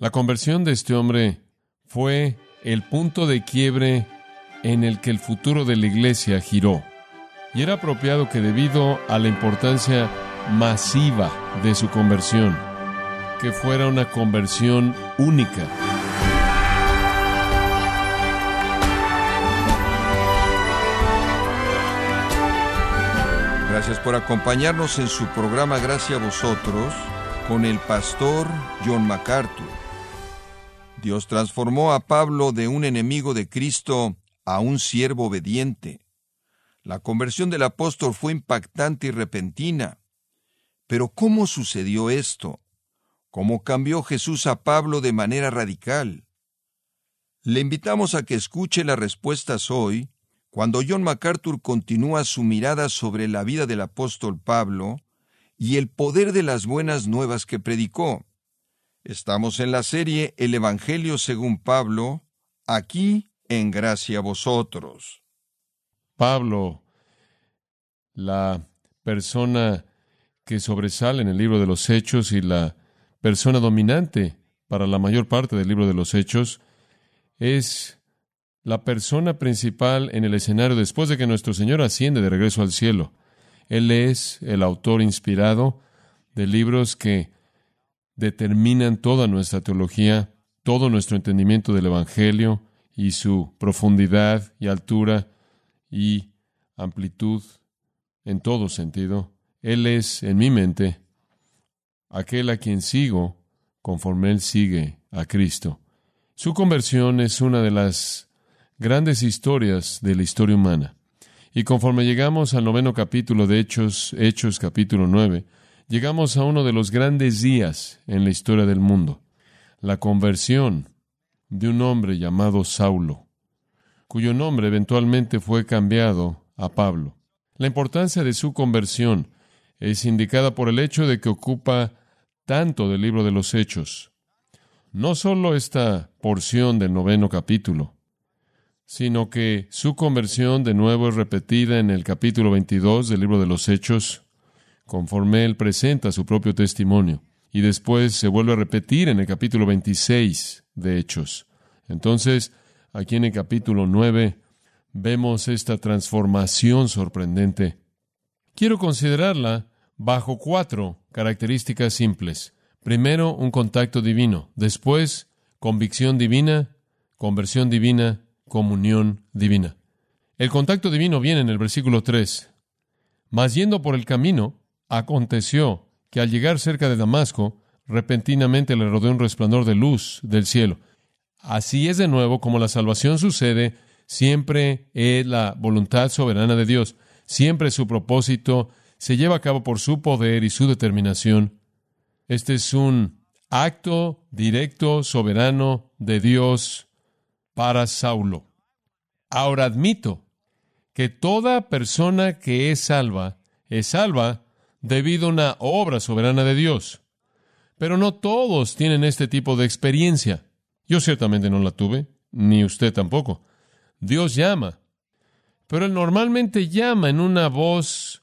La conversión de este hombre fue el punto de quiebre en el que el futuro de la iglesia giró. Y era apropiado que debido a la importancia masiva de su conversión, que fuera una conversión única. Gracias por acompañarnos en su programa Gracias a vosotros con el pastor John MacArthur. Dios transformó a Pablo de un enemigo de Cristo a un siervo obediente. La conversión del apóstol fue impactante y repentina. Pero ¿cómo sucedió esto? ¿Cómo cambió Jesús a Pablo de manera radical? Le invitamos a que escuche las respuestas hoy cuando John MacArthur continúa su mirada sobre la vida del apóstol Pablo y el poder de las buenas nuevas que predicó. Estamos en la serie El Evangelio según Pablo, aquí en gracia a vosotros. Pablo, la persona que sobresale en el libro de los Hechos y la persona dominante para la mayor parte del libro de los Hechos, es la persona principal en el escenario después de que nuestro Señor asciende de regreso al cielo. Él es el autor inspirado de libros que determinan toda nuestra teología, todo nuestro entendimiento del Evangelio y su profundidad y altura y amplitud en todo sentido. Él es, en mi mente, aquel a quien sigo conforme Él sigue a Cristo. Su conversión es una de las grandes historias de la historia humana. Y conforme llegamos al noveno capítulo de Hechos, Hechos capítulo nueve, llegamos a uno de los grandes días en la historia del mundo, la conversión de un hombre llamado Saulo, cuyo nombre eventualmente fue cambiado a Pablo. La importancia de su conversión es indicada por el hecho de que ocupa tanto del libro de los Hechos. No solo esta porción del noveno capítulo, sino que su conversión de nuevo es repetida en el capítulo 22 del libro de los Hechos, conforme él presenta su propio testimonio, y después se vuelve a repetir en el capítulo 26 de Hechos. Entonces, aquí en el capítulo 9 vemos esta transformación sorprendente. Quiero considerarla bajo cuatro características simples. Primero, un contacto divino. Después, convicción divina, conversión divina comunión divina. El contacto divino viene en el versículo 3. Mas yendo por el camino, aconteció que al llegar cerca de Damasco, repentinamente le rodeó un resplandor de luz del cielo. Así es de nuevo como la salvación sucede, siempre es la voluntad soberana de Dios, siempre su propósito se lleva a cabo por su poder y su determinación. Este es un acto directo, soberano de Dios para Saulo. Ahora admito que toda persona que es salva es salva debido a una obra soberana de Dios. Pero no todos tienen este tipo de experiencia. Yo ciertamente no la tuve, ni usted tampoco. Dios llama, pero Él normalmente llama en una voz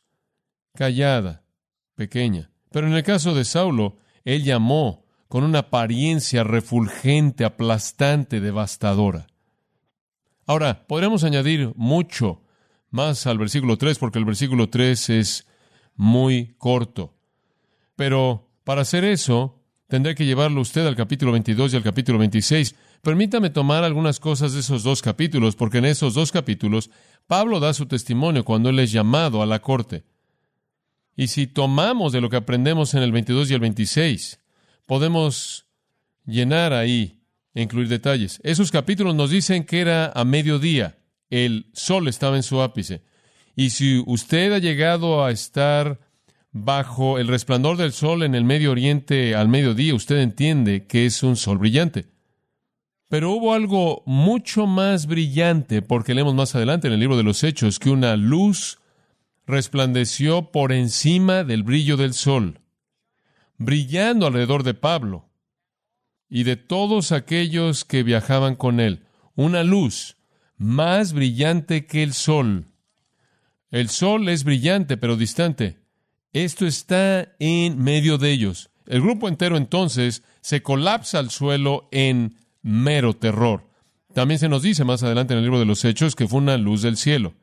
callada, pequeña. Pero en el caso de Saulo, Él llamó con una apariencia refulgente, aplastante, devastadora. Ahora, podríamos añadir mucho más al versículo 3, porque el versículo 3 es muy corto. Pero para hacer eso, tendré que llevarlo usted al capítulo 22 y al capítulo 26. Permítame tomar algunas cosas de esos dos capítulos, porque en esos dos capítulos Pablo da su testimonio cuando él es llamado a la corte. Y si tomamos de lo que aprendemos en el 22 y el 26, podemos llenar ahí e incluir detalles. Esos capítulos nos dicen que era a mediodía, el sol estaba en su ápice. Y si usted ha llegado a estar bajo el resplandor del sol en el Medio Oriente al mediodía, usted entiende que es un sol brillante. Pero hubo algo mucho más brillante, porque leemos más adelante en el libro de los Hechos, que una luz resplandeció por encima del brillo del sol brillando alrededor de Pablo y de todos aquellos que viajaban con él, una luz más brillante que el sol. El sol es brillante pero distante. Esto está en medio de ellos. El grupo entero entonces se colapsa al suelo en mero terror. También se nos dice más adelante en el libro de los Hechos que fue una luz del cielo.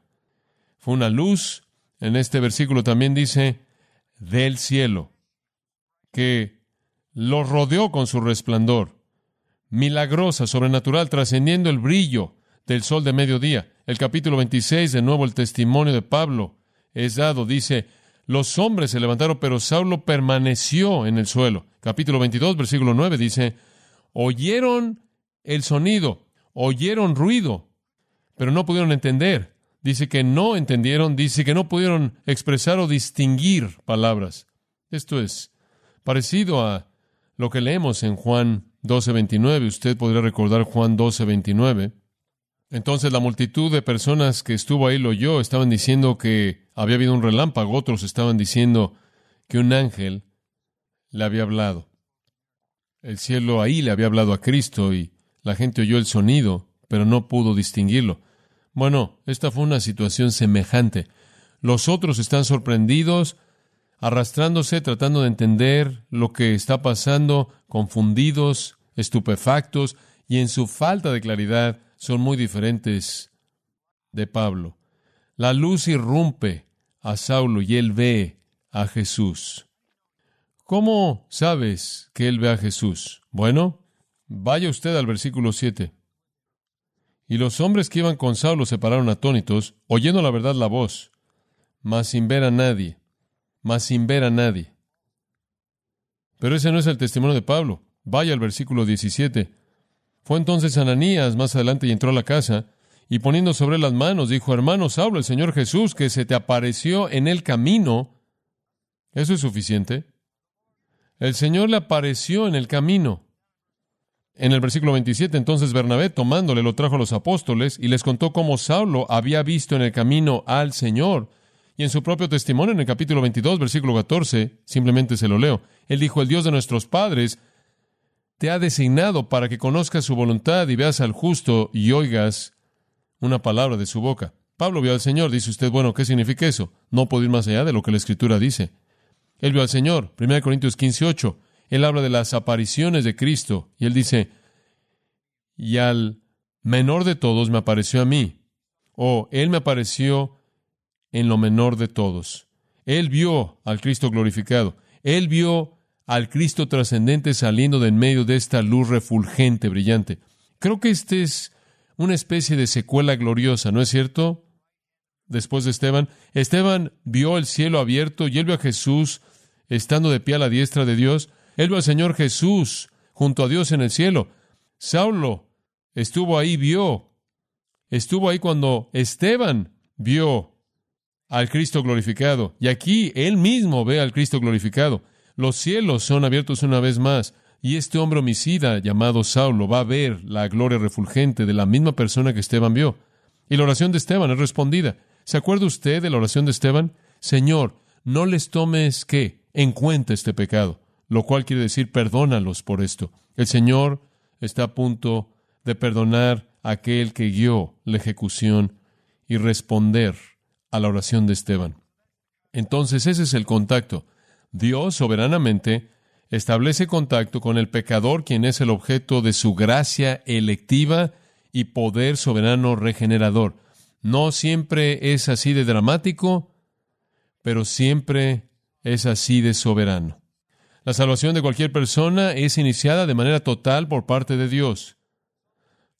Fue una luz, en este versículo también dice, del cielo, que lo rodeó con su resplandor, milagrosa, sobrenatural, trascendiendo el brillo del sol de mediodía. El capítulo 26, de nuevo el testimonio de Pablo es dado, dice, los hombres se levantaron, pero Saulo permaneció en el suelo. Capítulo 22, versículo 9 dice, oyeron el sonido, oyeron ruido, pero no pudieron entender. Dice que no entendieron, dice que no pudieron expresar o distinguir palabras. Esto es parecido a lo que leemos en Juan 12:29. Usted podría recordar Juan 12:29. Entonces la multitud de personas que estuvo ahí lo oyó, estaban diciendo que había habido un relámpago, otros estaban diciendo que un ángel le había hablado. El cielo ahí le había hablado a Cristo y la gente oyó el sonido, pero no pudo distinguirlo. Bueno, esta fue una situación semejante. Los otros están sorprendidos, arrastrándose, tratando de entender lo que está pasando, confundidos, estupefactos, y en su falta de claridad son muy diferentes de Pablo. La luz irrumpe a Saulo y él ve a Jesús. ¿Cómo sabes que él ve a Jesús? Bueno, vaya usted al versículo 7. Y los hombres que iban con Saulo se pararon atónitos, oyendo la verdad la voz, mas sin ver a nadie, mas sin ver a nadie. Pero ese no es el testimonio de Pablo. Vaya al versículo 17. Fue entonces Ananías más adelante y entró a la casa, y poniendo sobre las manos, dijo, hermano Saulo, el Señor Jesús, que se te apareció en el camino. ¿Eso es suficiente? El Señor le apareció en el camino. En el versículo 27, entonces Bernabé, tomándole, lo trajo a los apóstoles y les contó cómo Saulo había visto en el camino al Señor. Y en su propio testimonio, en el capítulo 22, versículo 14, simplemente se lo leo. Él dijo, el Dios de nuestros padres te ha designado para que conozcas su voluntad y veas al justo y oigas una palabra de su boca. Pablo vio al Señor, dice usted, bueno, ¿qué significa eso? No puedo ir más allá de lo que la Escritura dice. Él vio al Señor. 1 Corintios 15, 8. Él habla de las apariciones de Cristo y él dice, y al menor de todos me apareció a mí, o él me apareció en lo menor de todos. Él vio al Cristo glorificado, él vio al Cristo trascendente saliendo de en medio de esta luz refulgente, brillante. Creo que este es una especie de secuela gloriosa, ¿no es cierto? Después de Esteban, Esteban vio el cielo abierto y él vio a Jesús estando de pie a la diestra de Dios. Él vio al Señor Jesús junto a Dios en el cielo. Saulo estuvo ahí, vio. Estuvo ahí cuando Esteban vio al Cristo glorificado. Y aquí él mismo ve al Cristo glorificado. Los cielos son abiertos una vez más. Y este hombre homicida llamado Saulo va a ver la gloria refulgente de la misma persona que Esteban vio. Y la oración de Esteban es respondida. ¿Se acuerda usted de la oración de Esteban? Señor, no les tomes qué? En cuenta este pecado lo cual quiere decir perdónalos por esto. El Señor está a punto de perdonar a aquel que guió la ejecución y responder a la oración de Esteban. Entonces ese es el contacto. Dios soberanamente establece contacto con el pecador, quien es el objeto de su gracia electiva y poder soberano regenerador. No siempre es así de dramático, pero siempre es así de soberano. La salvación de cualquier persona es iniciada de manera total por parte de Dios.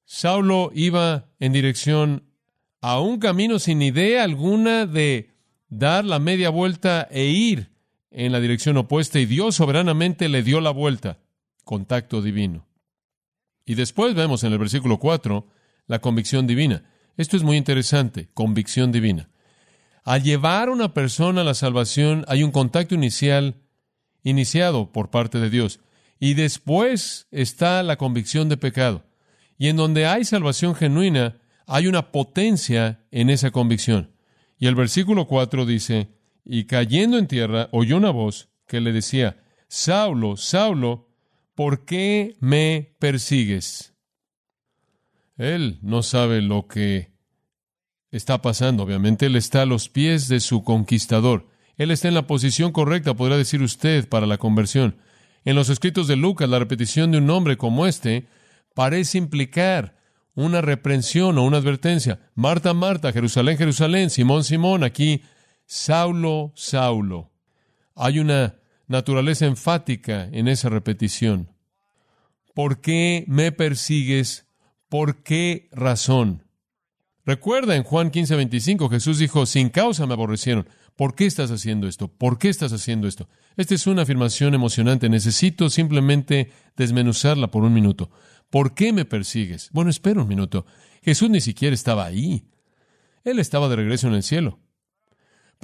Saulo iba en dirección a un camino sin idea alguna de dar la media vuelta e ir en la dirección opuesta y Dios soberanamente le dio la vuelta. Contacto divino. Y después vemos en el versículo 4 la convicción divina. Esto es muy interesante, convicción divina. Al llevar a una persona a la salvación hay un contacto inicial iniciado por parte de Dios. Y después está la convicción de pecado. Y en donde hay salvación genuina, hay una potencia en esa convicción. Y el versículo 4 dice, y cayendo en tierra, oyó una voz que le decía, Saulo, Saulo, ¿por qué me persigues? Él no sabe lo que está pasando, obviamente, él está a los pies de su conquistador. Él está en la posición correcta, podrá decir usted, para la conversión. En los escritos de Lucas, la repetición de un nombre como este parece implicar una reprensión o una advertencia. Marta, Marta, Jerusalén, Jerusalén, Simón, Simón, aquí, Saulo, Saulo. Hay una naturaleza enfática en esa repetición. ¿Por qué me persigues? ¿Por qué razón? Recuerda en Juan 15, 25, Jesús dijo, sin causa me aborrecieron. ¿Por qué estás haciendo esto? ¿Por qué estás haciendo esto? Esta es una afirmación emocionante. Necesito simplemente desmenuzarla por un minuto. ¿Por qué me persigues? Bueno, espera un minuto. Jesús ni siquiera estaba ahí. Él estaba de regreso en el cielo.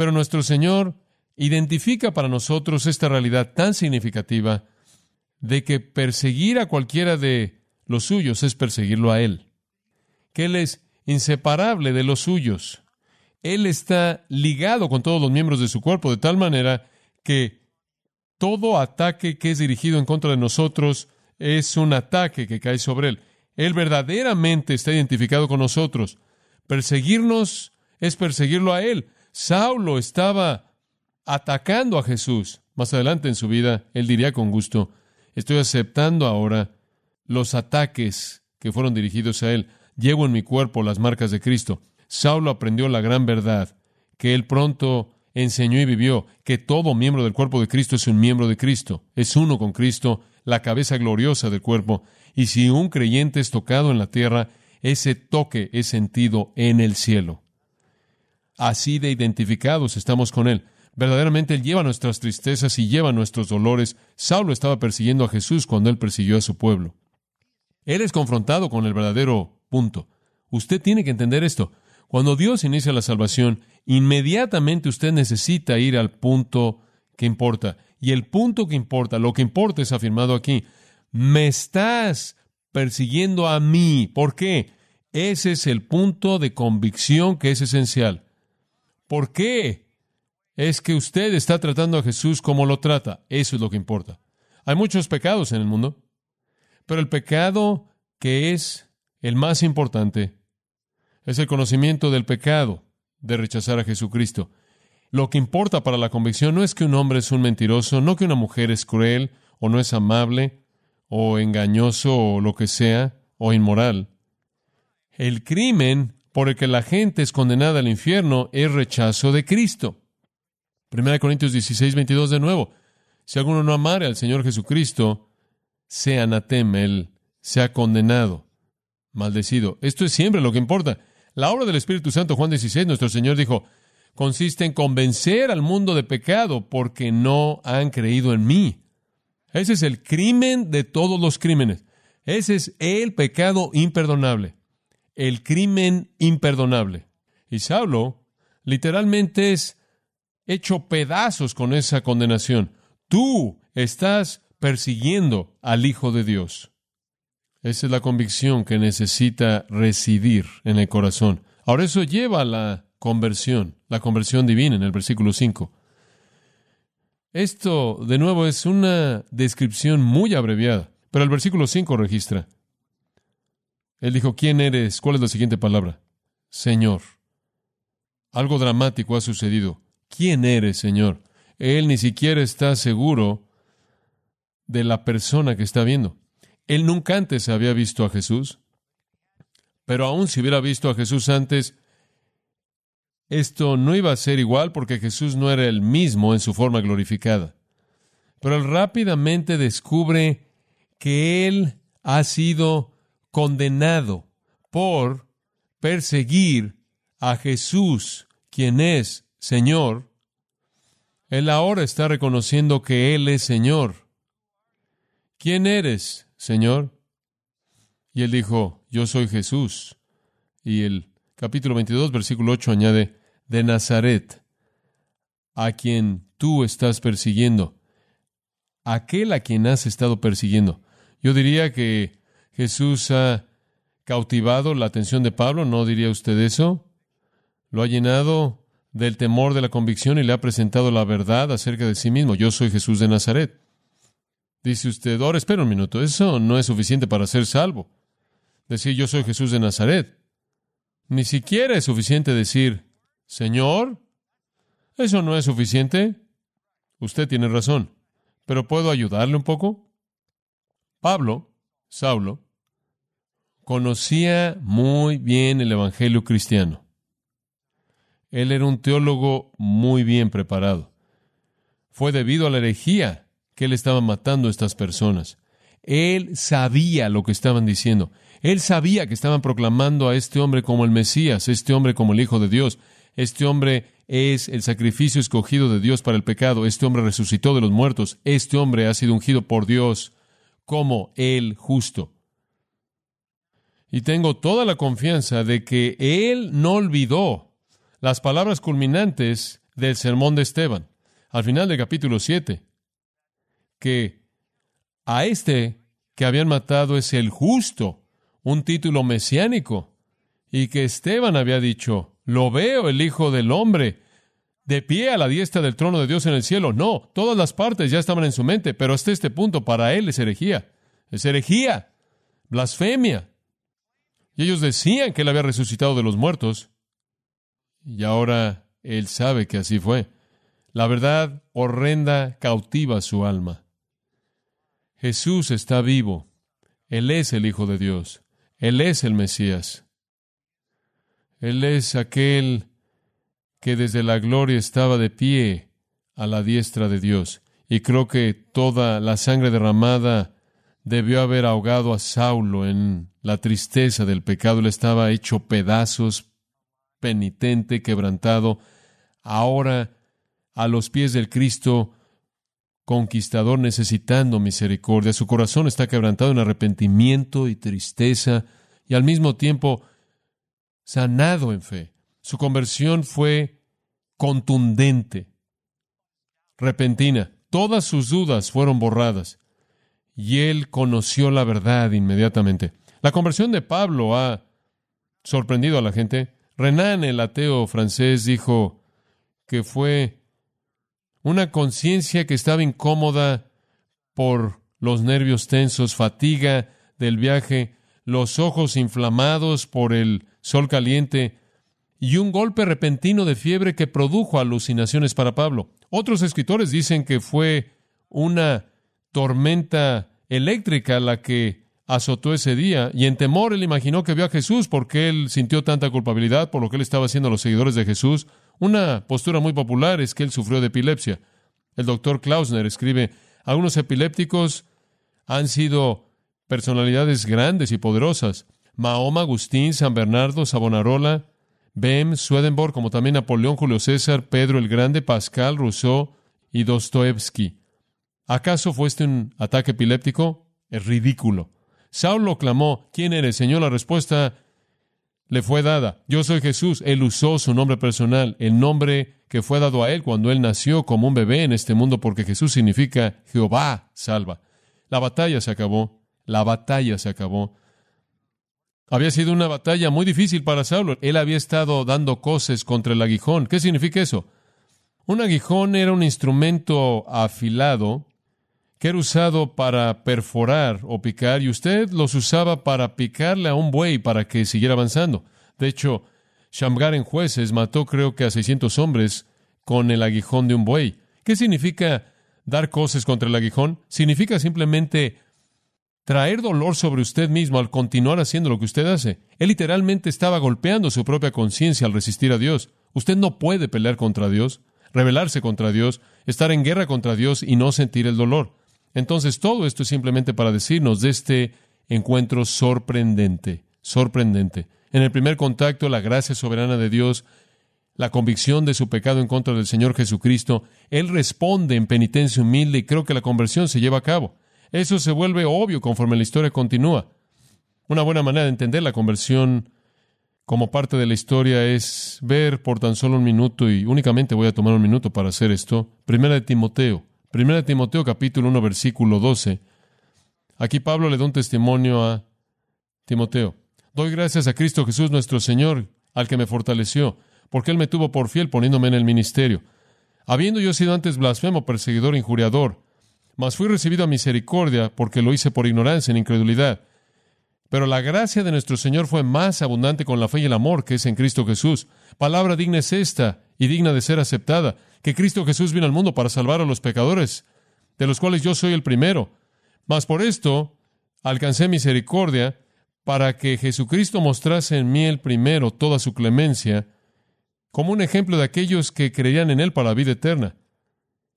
Pero nuestro Señor identifica para nosotros esta realidad tan significativa de que perseguir a cualquiera de los suyos es perseguirlo a Él. Que Él es inseparable de los suyos. Él está ligado con todos los miembros de su cuerpo de tal manera que todo ataque que es dirigido en contra de nosotros es un ataque que cae sobre Él. Él verdaderamente está identificado con nosotros. Perseguirnos es perseguirlo a Él. Saulo estaba atacando a Jesús. Más adelante en su vida, Él diría con gusto, estoy aceptando ahora los ataques que fueron dirigidos a Él. Llevo en mi cuerpo las marcas de Cristo. Saulo aprendió la gran verdad, que él pronto enseñó y vivió, que todo miembro del cuerpo de Cristo es un miembro de Cristo, es uno con Cristo, la cabeza gloriosa del cuerpo, y si un creyente es tocado en la tierra, ese toque es sentido en el cielo. Así de identificados estamos con Él. Verdaderamente Él lleva nuestras tristezas y lleva nuestros dolores. Saulo estaba persiguiendo a Jesús cuando Él persiguió a su pueblo. Él es confrontado con el verdadero Punto. Usted tiene que entender esto. Cuando Dios inicia la salvación, inmediatamente usted necesita ir al punto que importa. Y el punto que importa, lo que importa es afirmado aquí. Me estás persiguiendo a mí. ¿Por qué? Ese es el punto de convicción que es esencial. ¿Por qué? Es que usted está tratando a Jesús como lo trata. Eso es lo que importa. Hay muchos pecados en el mundo, pero el pecado que es el más importante es el conocimiento del pecado de rechazar a Jesucristo. Lo que importa para la convicción no es que un hombre es un mentiroso, no que una mujer es cruel o no es amable o engañoso o lo que sea o inmoral. El crimen por el que la gente es condenada al infierno es rechazo de Cristo. 1 Corintios 16, 22 de nuevo. Si alguno no amare al Señor Jesucristo, sea anatema, él sea condenado maldecido. Esto es siempre lo que importa. La obra del Espíritu Santo, Juan 16, nuestro Señor dijo, consiste en convencer al mundo de pecado porque no han creído en mí. Ese es el crimen de todos los crímenes. Ese es el pecado imperdonable. El crimen imperdonable. Y Saulo literalmente es hecho pedazos con esa condenación. Tú estás persiguiendo al Hijo de Dios. Esa es la convicción que necesita residir en el corazón. Ahora eso lleva a la conversión, la conversión divina en el versículo 5. Esto, de nuevo, es una descripción muy abreviada, pero el versículo 5 registra. Él dijo, ¿quién eres? ¿Cuál es la siguiente palabra? Señor. Algo dramático ha sucedido. ¿Quién eres, Señor? Él ni siquiera está seguro de la persona que está viendo. Él nunca antes había visto a Jesús, pero aún si hubiera visto a Jesús antes, esto no iba a ser igual porque Jesús no era el mismo en su forma glorificada. Pero él rápidamente descubre que él ha sido condenado por perseguir a Jesús, quien es Señor. Él ahora está reconociendo que Él es Señor. ¿Quién eres? Señor? Y él dijo, yo soy Jesús. Y el capítulo 22, versículo 8 añade, de Nazaret, a quien tú estás persiguiendo, aquel a quien has estado persiguiendo. Yo diría que Jesús ha cautivado la atención de Pablo, ¿no diría usted eso? Lo ha llenado del temor de la convicción y le ha presentado la verdad acerca de sí mismo. Yo soy Jesús de Nazaret. Dice usted, ahora espera un minuto, eso no es suficiente para ser salvo. Decir yo soy Jesús de Nazaret. Ni siquiera es suficiente decir, Señor, eso no es suficiente. Usted tiene razón. pero ¿puedo ayudarle un poco? Pablo, Saulo, conocía muy bien el Evangelio cristiano. Él era un teólogo muy bien preparado. Fue debido a la herejía que él estaba matando a estas personas. Él sabía lo que estaban diciendo. Él sabía que estaban proclamando a este hombre como el Mesías, este hombre como el Hijo de Dios. Este hombre es el sacrificio escogido de Dios para el pecado. Este hombre resucitó de los muertos. Este hombre ha sido ungido por Dios como el justo. Y tengo toda la confianza de que Él no olvidó las palabras culminantes del sermón de Esteban, al final del capítulo 7, que a este que habían matado es el justo, un título mesiánico, y que Esteban había dicho, lo veo el Hijo del Hombre, de pie a la diestra del trono de Dios en el cielo. No, todas las partes ya estaban en su mente, pero hasta este punto para él es herejía. Es herejía, blasfemia. Y ellos decían que él había resucitado de los muertos. Y ahora él sabe que así fue. La verdad horrenda cautiva su alma. Jesús está vivo. Él es el Hijo de Dios. Él es el Mesías. Él es aquel que desde la gloria estaba de pie a la diestra de Dios. Y creo que toda la sangre derramada debió haber ahogado a Saulo en la tristeza del pecado. Él estaba hecho pedazos, penitente, quebrantado. Ahora, a los pies del Cristo, conquistador, necesitando misericordia. Su corazón está quebrantado en arrepentimiento y tristeza, y al mismo tiempo sanado en fe. Su conversión fue contundente, repentina. Todas sus dudas fueron borradas y él conoció la verdad inmediatamente. La conversión de Pablo ha sorprendido a la gente. Renan, el ateo francés, dijo que fue una conciencia que estaba incómoda por los nervios tensos, fatiga del viaje, los ojos inflamados por el sol caliente y un golpe repentino de fiebre que produjo alucinaciones para Pablo. Otros escritores dicen que fue una tormenta eléctrica la que azotó ese día, y en temor él imaginó que vio a Jesús porque él sintió tanta culpabilidad por lo que él estaba haciendo a los seguidores de Jesús. Una postura muy popular es que él sufrió de epilepsia. El doctor Klausner escribe, algunos epilépticos han sido personalidades grandes y poderosas. Mahoma, Agustín, San Bernardo, Savonarola, Bem, Swedenborg, como también Napoleón, Julio César, Pedro el Grande, Pascal, Rousseau y Dostoevsky. ¿Acaso fue este un ataque epiléptico? Es ridículo. Saulo clamó, ¿quién eres, Señor? La respuesta le fue dada. Yo soy Jesús. Él usó su nombre personal, el nombre que fue dado a él cuando él nació como un bebé en este mundo, porque Jesús significa Jehová salva. La batalla se acabó. La batalla se acabó. Había sido una batalla muy difícil para Saulo. Él había estado dando coces contra el aguijón. ¿Qué significa eso? Un aguijón era un instrumento afilado que era usado para perforar o picar, y usted los usaba para picarle a un buey para que siguiera avanzando. De hecho, Shamgar en jueces mató creo que a 600 hombres con el aguijón de un buey. ¿Qué significa dar cosas contra el aguijón? Significa simplemente traer dolor sobre usted mismo al continuar haciendo lo que usted hace. Él literalmente estaba golpeando su propia conciencia al resistir a Dios. Usted no puede pelear contra Dios, rebelarse contra Dios, estar en guerra contra Dios y no sentir el dolor. Entonces, todo esto es simplemente para decirnos de este encuentro sorprendente, sorprendente. En el primer contacto, la gracia soberana de Dios, la convicción de su pecado en contra del Señor Jesucristo, Él responde en penitencia humilde y creo que la conversión se lleva a cabo. Eso se vuelve obvio conforme la historia continúa. Una buena manera de entender la conversión como parte de la historia es ver por tan solo un minuto, y únicamente voy a tomar un minuto para hacer esto, Primera de Timoteo, Primera Timoteo capítulo 1 versículo 12. Aquí Pablo le da un testimonio a Timoteo. Doy gracias a Cristo Jesús nuestro Señor, al que me fortaleció, porque Él me tuvo por fiel poniéndome en el ministerio. Habiendo yo sido antes blasfemo, perseguidor, injuriador, mas fui recibido a misericordia porque lo hice por ignorancia, en incredulidad. Pero la gracia de nuestro Señor fue más abundante con la fe y el amor que es en Cristo Jesús. Palabra digna es esta y digna de ser aceptada que Cristo Jesús vino al mundo para salvar a los pecadores, de los cuales yo soy el primero. Mas por esto alcancé misericordia para que Jesucristo mostrase en mí el primero toda su clemencia, como un ejemplo de aquellos que creían en Él para la vida eterna.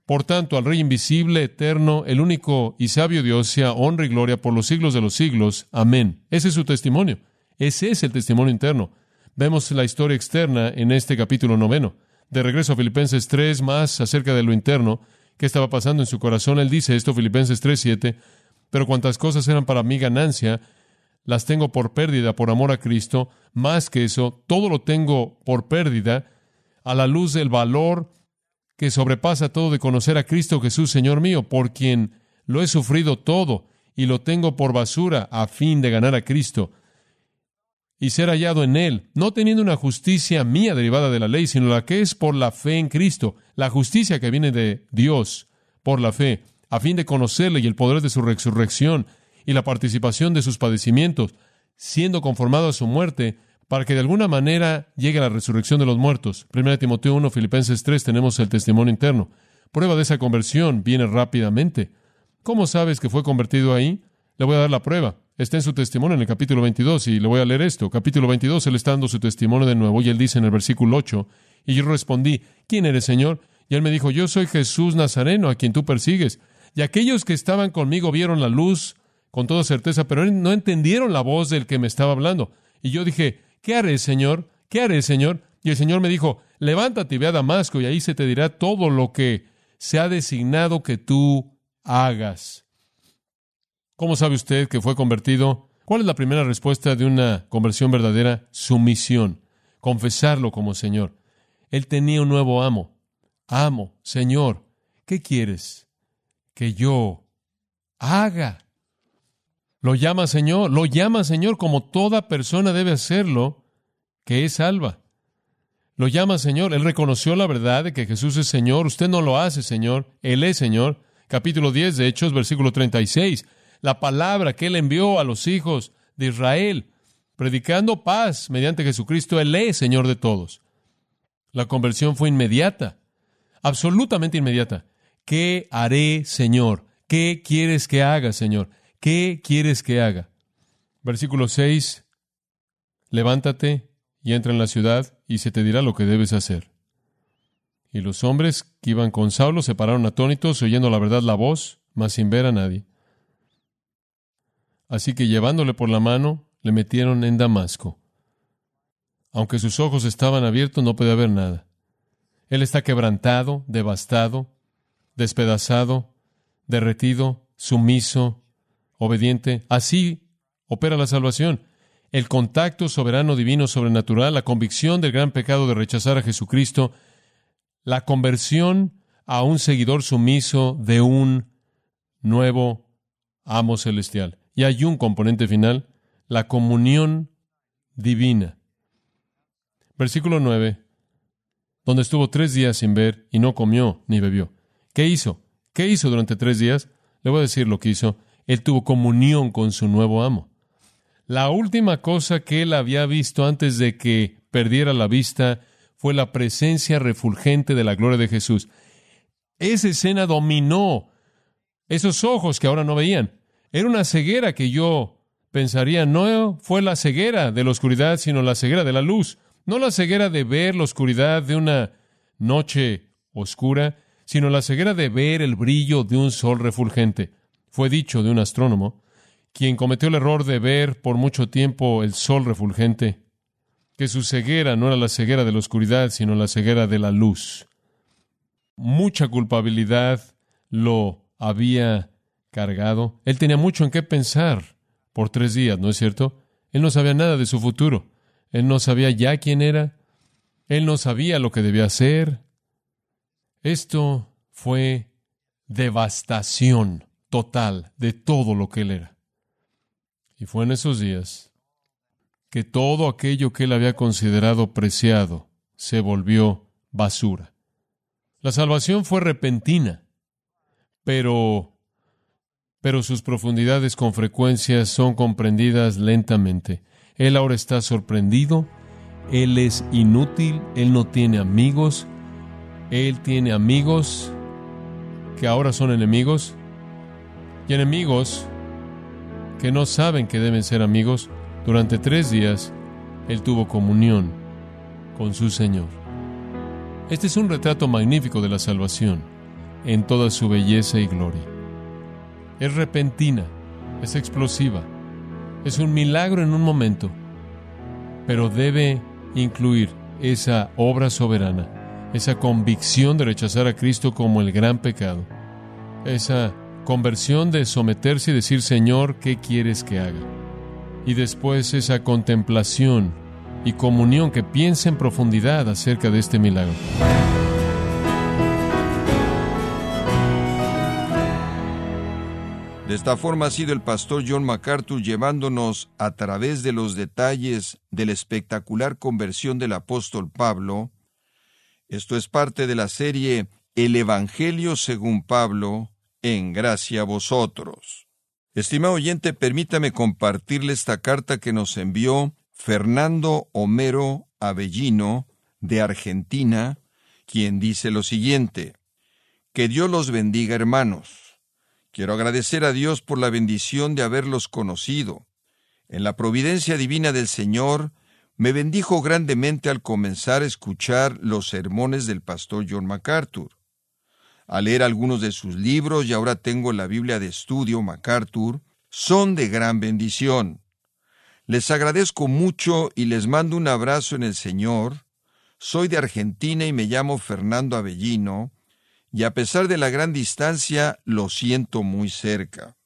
Por tanto, al Rey invisible, eterno, el único y sabio Dios, sea honra y gloria por los siglos de los siglos. Amén. Ese es su testimonio. Ese es el testimonio interno. Vemos la historia externa en este capítulo noveno. De regreso a Filipenses 3, más acerca de lo interno, qué estaba pasando en su corazón. Él dice esto, Filipenses 3, 7, pero cuantas cosas eran para mí ganancia, las tengo por pérdida por amor a Cristo. Más que eso, todo lo tengo por pérdida a la luz del valor que sobrepasa todo de conocer a Cristo Jesús, Señor mío, por quien lo he sufrido todo y lo tengo por basura a fin de ganar a Cristo y ser hallado en Él, no teniendo una justicia mía derivada de la ley, sino la que es por la fe en Cristo, la justicia que viene de Dios por la fe, a fin de conocerle y el poder de su resurrección y la participación de sus padecimientos, siendo conformado a su muerte, para que de alguna manera llegue a la resurrección de los muertos. 1 Timoteo 1, Filipenses 3, tenemos el testimonio interno. Prueba de esa conversión viene rápidamente. ¿Cómo sabes que fue convertido ahí? Le voy a dar la prueba. Está en su testimonio en el capítulo 22 y le voy a leer esto. Capítulo 22, él está dando su testimonio de nuevo y él dice en el versículo 8, y yo respondí, ¿quién eres, Señor? Y él me dijo, yo soy Jesús Nazareno, a quien tú persigues. Y aquellos que estaban conmigo vieron la luz con toda certeza, pero no entendieron la voz del que me estaba hablando. Y yo dije, ¿qué haré, Señor? ¿Qué haré, Señor? Y el Señor me dijo, levántate y ve a Damasco y ahí se te dirá todo lo que se ha designado que tú hagas. ¿Cómo sabe usted que fue convertido? ¿Cuál es la primera respuesta de una conversión verdadera? Sumisión, confesarlo como Señor. Él tenía un nuevo amo. Amo, Señor, ¿qué quieres que yo haga? Lo llama Señor, lo llama Señor como toda persona debe hacerlo que es salva. Lo llama Señor, él reconoció la verdad de que Jesús es Señor, usted no lo hace Señor, Él es Señor. Capítulo 10 de Hechos, versículo 36 la palabra que Él envió a los hijos de Israel, predicando paz mediante Jesucristo. Él es Señor de todos. La conversión fue inmediata, absolutamente inmediata. ¿Qué haré, Señor? ¿Qué quieres que haga, Señor? ¿Qué quieres que haga? Versículo 6. Levántate y entra en la ciudad y se te dirá lo que debes hacer. Y los hombres que iban con Saulo se pararon atónitos, oyendo la verdad la voz, mas sin ver a nadie. Así que llevándole por la mano, le metieron en Damasco. Aunque sus ojos estaban abiertos, no podía ver nada. Él está quebrantado, devastado, despedazado, derretido, sumiso, obediente. Así opera la salvación. El contacto soberano, divino, sobrenatural, la convicción del gran pecado de rechazar a Jesucristo, la conversión a un seguidor sumiso de un nuevo amo celestial. Y hay un componente final, la comunión divina. Versículo 9, donde estuvo tres días sin ver y no comió ni bebió. ¿Qué hizo? ¿Qué hizo durante tres días? Le voy a decir lo que hizo. Él tuvo comunión con su nuevo amo. La última cosa que él había visto antes de que perdiera la vista fue la presencia refulgente de la gloria de Jesús. Esa escena dominó esos ojos que ahora no veían. Era una ceguera que yo pensaría no fue la ceguera de la oscuridad, sino la ceguera de la luz. No la ceguera de ver la oscuridad de una noche oscura, sino la ceguera de ver el brillo de un sol refulgente. Fue dicho de un astrónomo, quien cometió el error de ver por mucho tiempo el sol refulgente, que su ceguera no era la ceguera de la oscuridad, sino la ceguera de la luz. Mucha culpabilidad lo había cargado. Él tenía mucho en qué pensar por tres días, ¿no es cierto? Él no sabía nada de su futuro. Él no sabía ya quién era. Él no sabía lo que debía hacer. Esto fue devastación total de todo lo que él era. Y fue en esos días que todo aquello que él había considerado preciado se volvió basura. La salvación fue repentina, pero pero sus profundidades con frecuencia son comprendidas lentamente. Él ahora está sorprendido, él es inútil, él no tiene amigos, él tiene amigos que ahora son enemigos y enemigos que no saben que deben ser amigos. Durante tres días, Él tuvo comunión con su Señor. Este es un retrato magnífico de la salvación en toda su belleza y gloria. Es repentina, es explosiva, es un milagro en un momento, pero debe incluir esa obra soberana, esa convicción de rechazar a Cristo como el gran pecado, esa conversión de someterse y decir, Señor, ¿qué quieres que haga? Y después esa contemplación y comunión que piensa en profundidad acerca de este milagro. De esta forma ha sido el pastor John MacArthur llevándonos a través de los detalles de la espectacular conversión del apóstol Pablo. Esto es parte de la serie El Evangelio según Pablo, en gracia a vosotros. Estimado oyente, permítame compartirle esta carta que nos envió Fernando Homero Avellino, de Argentina, quien dice lo siguiente, Que Dios los bendiga, hermanos. Quiero agradecer a Dios por la bendición de haberlos conocido. En la providencia divina del Señor, me bendijo grandemente al comenzar a escuchar los sermones del pastor John MacArthur. Al leer algunos de sus libros, y ahora tengo la Biblia de estudio MacArthur, son de gran bendición. Les agradezco mucho y les mando un abrazo en el Señor. Soy de Argentina y me llamo Fernando Avellino, y a pesar de la gran distancia lo siento muy cerca.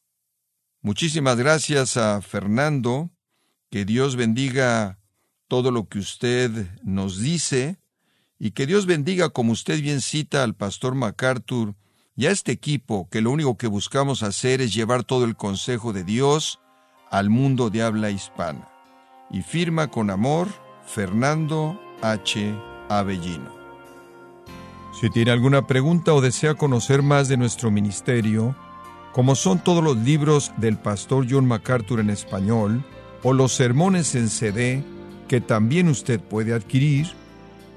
Muchísimas gracias a Fernando, que Dios bendiga todo lo que usted nos dice y que Dios bendiga como usted bien cita al pastor MacArthur y a este equipo que lo único que buscamos hacer es llevar todo el consejo de Dios al mundo de habla hispana. Y firma con amor Fernando H. Avellino. Si tiene alguna pregunta o desea conocer más de nuestro ministerio, como son todos los libros del pastor John MacArthur en español, o los sermones en CD, que también usted puede adquirir,